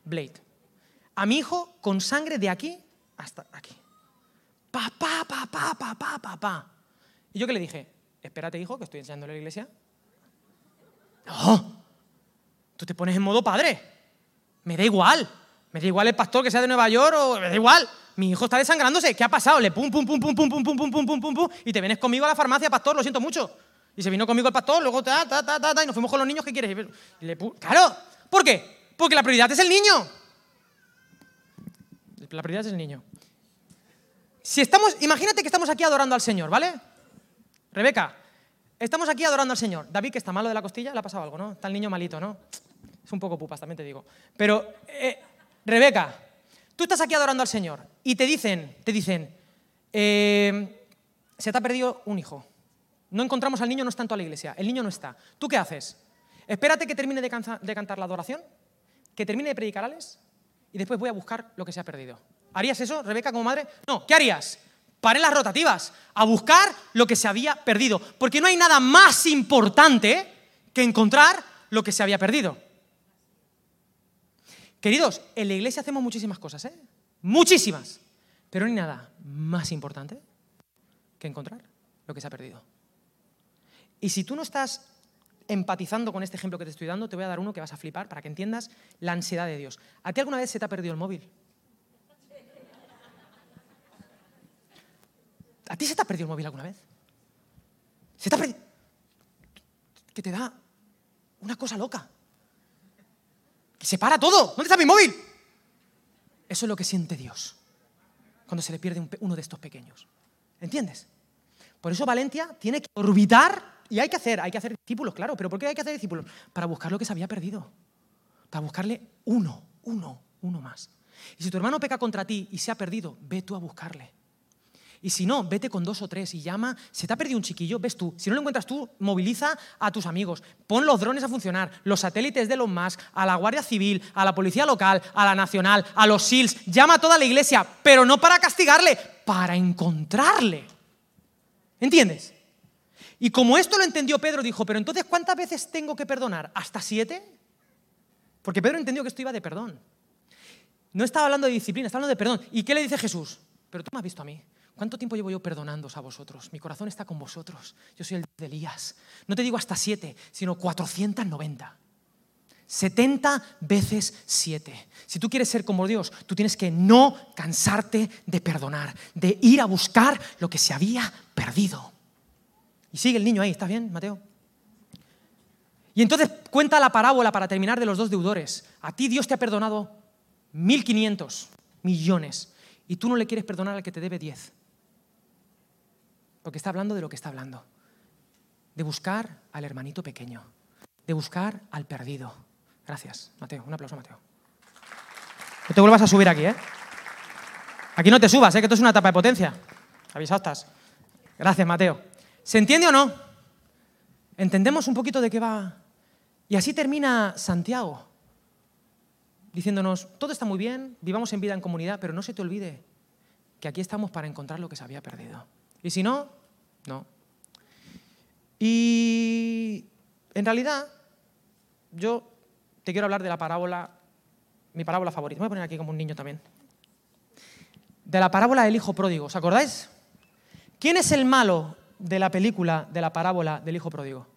Blade. A mi hijo con sangre de aquí hasta aquí. Papá, papá, papá, papá. Y yo que le dije, espérate hijo, que estoy enseñándole a la iglesia. No, tú te pones en modo padre. Me da igual. Me da igual el pastor que sea de Nueva York o me da igual. Mi hijo está desangrándose. ¿Qué ha pasado? Le pum, pum, pum, pum, pum, pum, pum, pum, pum, pum, pum, pum, y te vienes conmigo a la farmacia, pastor, lo siento mucho. Y se vino conmigo el pastor, luego ta, ta, ta, ta, ta y nos fuimos con los niños, ¿qué quieres? claro, ¿por qué? Porque la prioridad es el niño. La prioridad es el niño. Si estamos, imagínate que estamos aquí adorando al Señor, ¿vale? Rebeca, estamos aquí adorando al Señor. David, que está malo de la costilla, le ha pasado algo, ¿no? Está el niño malito, ¿no? Es un poco pupas, también te digo. Pero, eh, Rebeca, tú estás aquí adorando al Señor y te dicen, te dicen, eh, se te ha perdido un hijo. No encontramos al niño, no está en toda la iglesia. El niño no está. ¿Tú qué haces? Espérate que termine de, cantar la adoración, que termine de predicarles y después voy a buscar lo que se ha perdido. ¿Harías eso, Rebeca, como madre? No, ¿qué harías? Paré las rotativas, a buscar lo que se había perdido. Porque no hay nada más importante que encontrar lo que se había perdido. Queridos, en la iglesia hacemos muchísimas cosas, ¿eh? Muchísimas. Pero no hay nada más importante que encontrar lo que se ha perdido. Y si tú no estás empatizando con este ejemplo que te estoy dando, te voy a dar uno que vas a flipar para que entiendas la ansiedad de Dios. ¿A ti alguna vez se te ha perdido el móvil? ¿A ti se te ha perdido el móvil alguna vez? ¿Se te ha perdido? Que te da una cosa loca. Que se para todo. ¿Dónde está mi móvil? Eso es lo que siente Dios cuando se le pierde uno de estos pequeños. ¿Entiendes? Por eso Valencia tiene que orbitar y hay que hacer, hay que hacer discípulos, claro. ¿Pero por qué hay que hacer discípulos? Para buscar lo que se había perdido. Para buscarle uno, uno, uno más. Y si tu hermano peca contra ti y se ha perdido, ve tú a buscarle. Y si no, vete con dos o tres y llama. Se te ha perdido un chiquillo, ves tú. Si no lo encuentras tú, moviliza a tus amigos. Pon los drones a funcionar, los satélites de los Musk, a la Guardia Civil, a la Policía Local, a la Nacional, a los SEALs. Llama a toda la iglesia, pero no para castigarle, para encontrarle. ¿Entiendes? Y como esto lo entendió Pedro, dijo, pero entonces ¿cuántas veces tengo que perdonar? ¿Hasta siete? Porque Pedro entendió que esto iba de perdón. No estaba hablando de disciplina, estaba hablando de perdón. ¿Y qué le dice Jesús? Pero tú me has visto a mí. ¿Cuánto tiempo llevo yo perdonándoos a vosotros? Mi corazón está con vosotros. Yo soy el de Elías. No te digo hasta siete, sino 490. 70 veces 7. Si tú quieres ser como Dios, tú tienes que no cansarte de perdonar, de ir a buscar lo que se había perdido. Y sigue el niño ahí, ¿está bien, Mateo? Y entonces cuenta la parábola para terminar de los dos deudores. A ti Dios te ha perdonado 1.500 millones y tú no le quieres perdonar al que te debe 10. Porque está hablando de lo que está hablando. De buscar al hermanito pequeño. De buscar al perdido. Gracias, Mateo. Un aplauso, Mateo. No te vuelvas a subir aquí, ¿eh? Aquí no te subas, ¿eh? Que esto es una etapa de potencia. Avisado estás. Gracias, Mateo. ¿Se entiende o no? ¿Entendemos un poquito de qué va? Y así termina Santiago, diciéndonos, todo está muy bien, vivamos en vida en comunidad, pero no se te olvide que aquí estamos para encontrar lo que se había perdido. Y si no, no. Y en realidad, yo te quiero hablar de la parábola, mi parábola favorita. Me voy a poner aquí como un niño también. De la parábola del hijo pródigo. ¿Os acordáis? ¿Quién es el malo de la película de la parábola del hijo pródigo?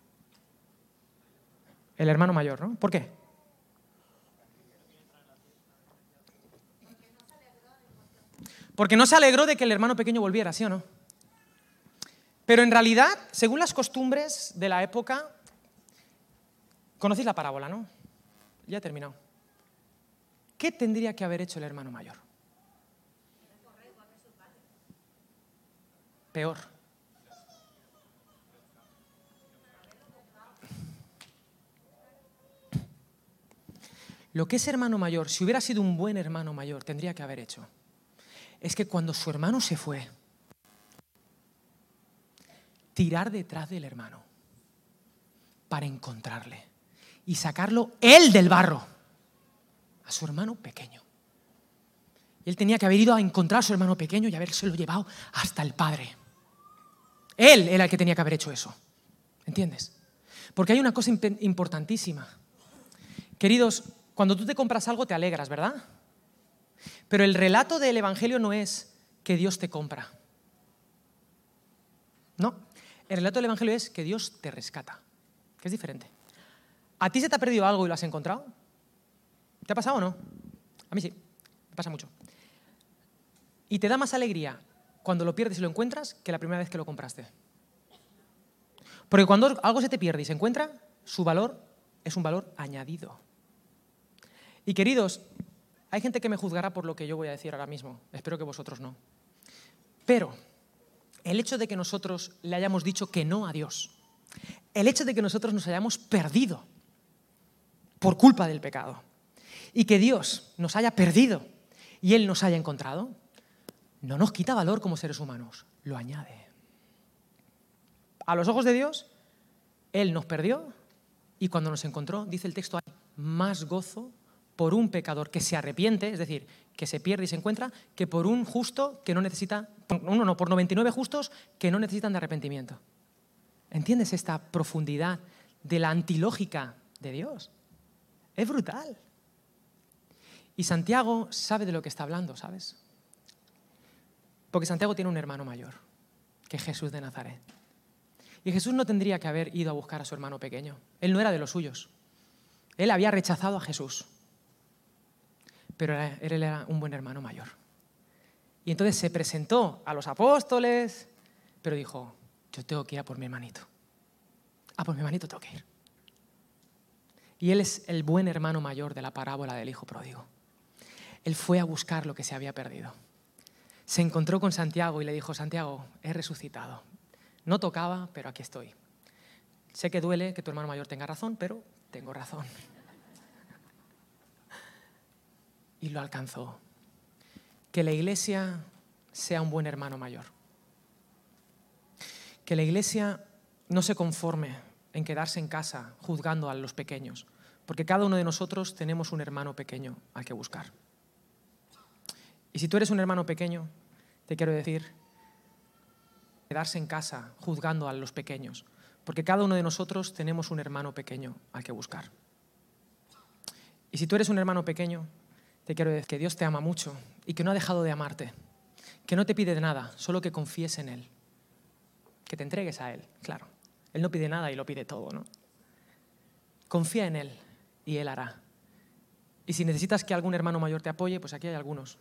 El hermano mayor, ¿no? ¿Por qué? Porque no se alegró de que el hermano pequeño volviera, ¿sí o no? Pero en realidad, según las costumbres de la época, conocéis la parábola, ¿no? Ya he terminado. ¿Qué tendría que haber hecho el hermano mayor? Peor. Lo que ese hermano mayor, si hubiera sido un buen hermano mayor, tendría que haber hecho, es que cuando su hermano se fue, tirar detrás del hermano para encontrarle y sacarlo él del barro, a su hermano pequeño. Él tenía que haber ido a encontrar a su hermano pequeño y habérselo llevado hasta el padre. Él era el que tenía que haber hecho eso. ¿Entiendes? Porque hay una cosa importantísima. Queridos, cuando tú te compras algo te alegras, ¿verdad? Pero el relato del Evangelio no es que Dios te compra. No, el relato del Evangelio es que Dios te rescata, que es diferente. ¿A ti se te ha perdido algo y lo has encontrado? ¿Te ha pasado o no? A mí sí, me pasa mucho. Y te da más alegría cuando lo pierdes y lo encuentras que la primera vez que lo compraste. Porque cuando algo se te pierde y se encuentra, su valor es un valor añadido. Y queridos, hay gente que me juzgará por lo que yo voy a decir ahora mismo. Espero que vosotros no. Pero el hecho de que nosotros le hayamos dicho que no a Dios, el hecho de que nosotros nos hayamos perdido por culpa del pecado. Y que Dios nos haya perdido y Él nos haya encontrado, no nos quita valor como seres humanos, lo añade. A los ojos de Dios, Él nos perdió y cuando nos encontró, dice el texto, hay más gozo por un pecador que se arrepiente, es decir, que se pierde y se encuentra, que por un justo que no necesita, uno no, por 99 justos que no necesitan de arrepentimiento. ¿Entiendes esta profundidad de la antilógica de Dios? Es brutal. Y Santiago sabe de lo que está hablando, ¿sabes? Porque Santiago tiene un hermano mayor, que es Jesús de Nazaret. Y Jesús no tendría que haber ido a buscar a su hermano pequeño. Él no era de los suyos. Él había rechazado a Jesús. Pero él era un buen hermano mayor. Y entonces se presentó a los apóstoles, pero dijo, yo tengo que ir a por mi hermanito. A por mi hermanito tengo que ir. Y él es el buen hermano mayor de la parábola del hijo pródigo. Él fue a buscar lo que se había perdido. Se encontró con Santiago y le dijo, Santiago, he resucitado. No tocaba, pero aquí estoy. Sé que duele que tu hermano mayor tenga razón, pero tengo razón. Y lo alcanzó. Que la iglesia sea un buen hermano mayor. Que la iglesia no se conforme en quedarse en casa juzgando a los pequeños, porque cada uno de nosotros tenemos un hermano pequeño al que buscar. Y si tú eres un hermano pequeño, te quiero decir, quedarse en casa juzgando a los pequeños, porque cada uno de nosotros tenemos un hermano pequeño al que buscar. Y si tú eres un hermano pequeño, te quiero decir que Dios te ama mucho y que no ha dejado de amarte que no te pide nada, solo que confíes en Él, que te entregues a Él, claro. Él no pide nada y lo pide todo, ¿no? Confía en Él y Él hará. Y si necesitas que algún hermano mayor te apoye, pues aquí hay algunos,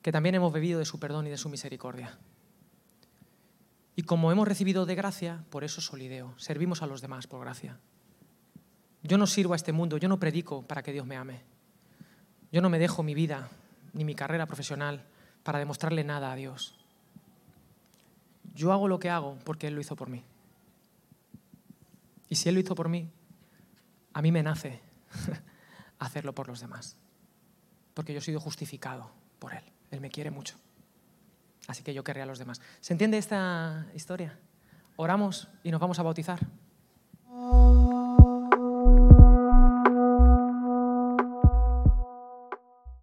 que también hemos bebido de su perdón y de su misericordia. Y como hemos recibido de gracia, por eso solideo, servimos a los demás por gracia. Yo no sirvo a este mundo, yo no predico para que Dios me ame. Yo no me dejo mi vida ni mi carrera profesional para demostrarle nada a Dios. Yo hago lo que hago porque Él lo hizo por mí. Y si Él lo hizo por mí, a mí me nace hacerlo por los demás. Porque yo he sido justificado por Él. Él me quiere mucho. Así que yo querré a los demás. ¿Se entiende esta historia? Oramos y nos vamos a bautizar.